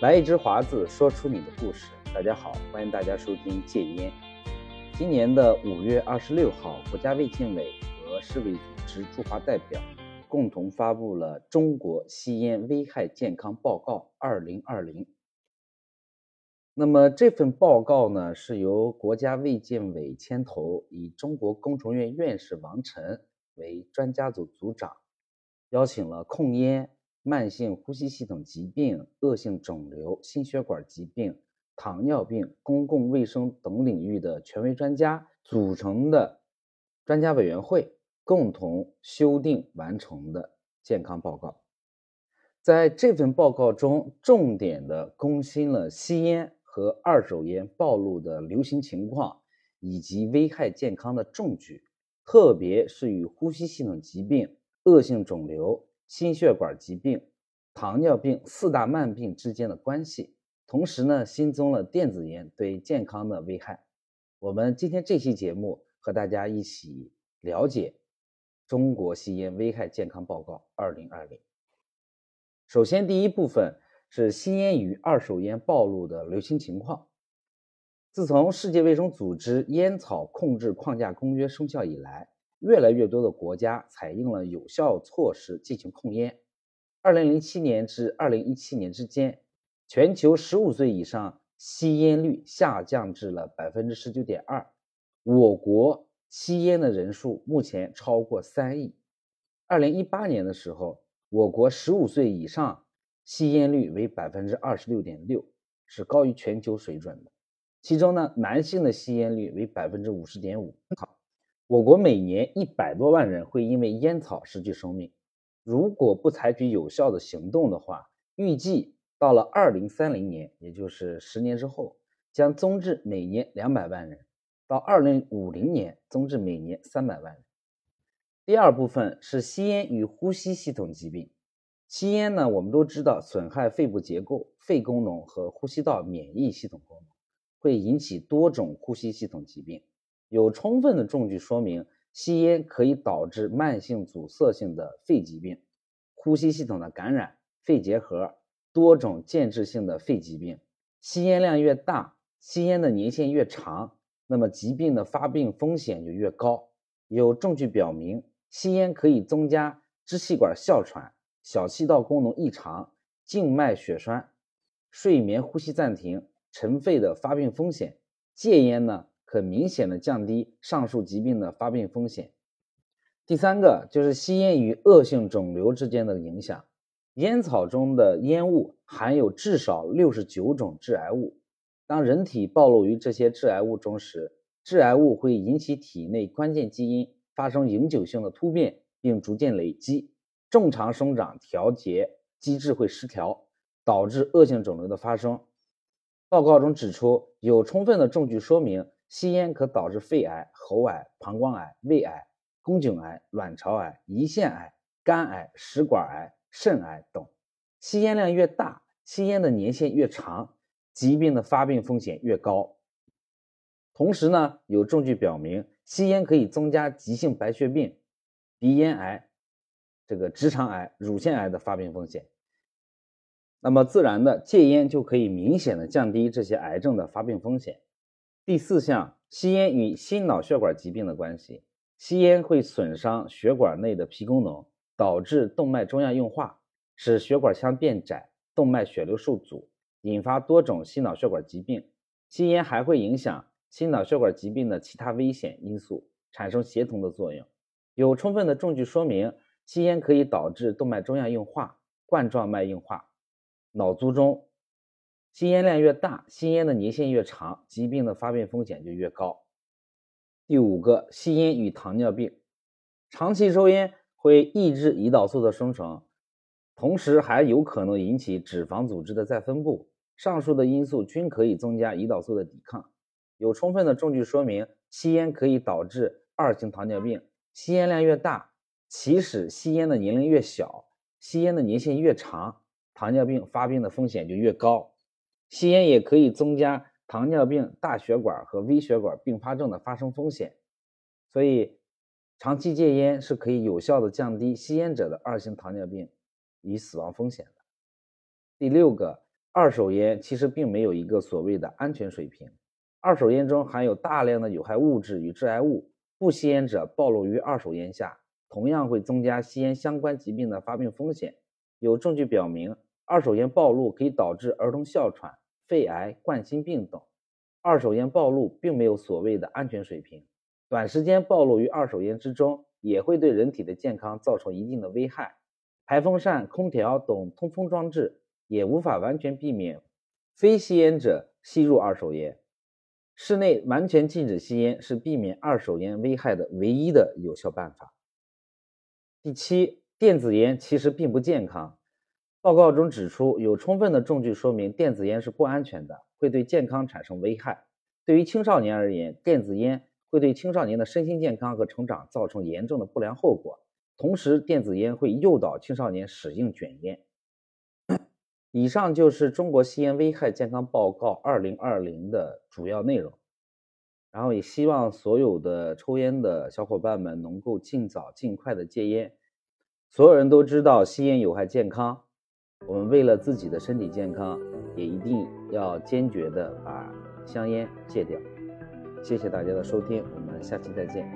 来一支华字，说出你的故事。大家好，欢迎大家收听戒烟。今年的五月二十六号，国家卫健委和世卫组织驻华代表共同发布了《中国吸烟危害健康报告（二零二零）》。那么这份报告呢，是由国家卫健委牵头，以中国工程院院士王晨为专家组组长，邀请了控烟。慢性呼吸系统疾病、恶性肿瘤、心血管疾病、糖尿病、公共卫生等领域的权威专家组成的专家委员会共同修订完成的健康报告。在这份报告中，重点的更新了吸烟和二手烟暴露的流行情况以及危害健康的证据，特别是与呼吸系统疾病、恶性肿瘤。心血管疾病、糖尿病四大慢病之间的关系，同时呢，新增了电子烟对健康的危害。我们今天这期节目和大家一起了解《中国吸烟危害健康报告（二零二零）》。首先，第一部分是吸烟与二手烟暴露的流行情况。自从世界卫生组织烟草控制框架公约生效以来，越来越多的国家采用了有效措施进行控烟。二零零七年至二零一七年之间，全球十五岁以上吸烟率下降至了百分之十九点二。我国吸烟的人数目前超过三亿。二零一八年的时候，我国十五岁以上吸烟率为百分之二十六点六，是高于全球水准的。其中呢，男性的吸烟率为百分之五十点五。好。我国每年一百多万人会因为烟草失去生命，如果不采取有效的行动的话，预计到了二零三零年，也就是十年之后，将增至每年两百万人，到二零五零年增至每年三百万人。第二部分是吸烟与呼吸系统疾病。吸烟呢，我们都知道损害肺部结构、肺功能和呼吸道免疫系统功能，会引起多种呼吸系统疾病。有充分的证据说明，吸烟可以导致慢性阻塞性的肺疾病、呼吸系统的感染、肺结核、多种间质性的肺疾病。吸烟量越大，吸烟的年限越长，那么疾病的发病风险就越高。有证据表明，吸烟可以增加支气管哮喘、小气道功能异常、静脉血栓、睡眠呼吸暂停、尘肺的发病风险。戒烟呢？可明显的降低上述疾病的发病风险。第三个就是吸烟与恶性肿瘤之间的影响。烟草中的烟雾含有至少六十九种致癌物，当人体暴露于这些致癌物中时，致癌物会引起体内关键基因发生永久性的突变，并逐渐累积，正常生长调节机制会失调，导致恶性肿瘤的发生。报告中指出，有充分的证据说明。吸烟可导致肺癌、喉癌、膀胱癌、胃癌、宫颈癌、卵巢癌、胰腺癌、肝癌、食管癌、肾癌等。吸烟量越大，吸烟的年限越长，疾病的发病风险越高。同时呢，有证据表明，吸烟可以增加急性白血病、鼻咽癌、这个直肠癌、乳腺癌的发病风险。那么，自然的戒烟就可以明显的降低这些癌症的发病风险。第四项，吸烟与心脑血管疾病的关系。吸烟会损伤血管内的皮功能，导致动脉粥样硬化，使血管腔变窄，动脉血流受阻，引发多种心脑血管疾病。吸烟还会影响心脑血管疾病的其他危险因素，产生协同的作用。有充分的证据说明，吸烟可以导致动脉粥样硬化、冠状脉硬化、脑卒中。吸烟量越大，吸烟的年限越长，疾病的发病风险就越高。第五个，吸烟与糖尿病。长期抽烟会抑制胰岛素的生成，同时还有可能引起脂肪组织的再分布。上述的因素均可以增加胰岛素的抵抗。有充分的证据说明，吸烟可以导致二型糖尿病。吸烟量越大，起始吸烟的年龄越小，吸烟的年限越长，糖尿病发病的风险就越高。吸烟也可以增加糖尿病大血管和微血管并发症的发生风险，所以长期戒烟是可以有效的降低吸烟者的二型糖尿病与死亡风险的。第六个，二手烟其实并没有一个所谓的安全水平，二手烟中含有大量的有害物质与致癌物，不吸烟者暴露于二手烟下，同样会增加吸烟相关疾病的发病风险。有证据表明，二手烟暴露可以导致儿童哮喘、肺癌、冠心病等。二手烟暴露并没有所谓的安全水平，短时间暴露于二手烟之中，也会对人体的健康造成一定的危害。排风扇、空调等通风装置也无法完全避免非吸烟者吸入二手烟。室内完全禁止吸烟是避免二手烟危害的唯一的有效办法。第七。电子烟其实并不健康。报告中指出，有充分的证据说明电子烟是不安全的，会对健康产生危害。对于青少年而言，电子烟会对青少年的身心健康和成长造成严重的不良后果。同时，电子烟会诱导青少年使用卷烟。以上就是中国吸烟危害健康报告二零二零的主要内容。然后也希望所有的抽烟的小伙伴们能够尽早尽快的戒烟。所有人都知道吸烟有害健康，我们为了自己的身体健康，也一定要坚决的把香烟戒掉。谢谢大家的收听，我们下期再见。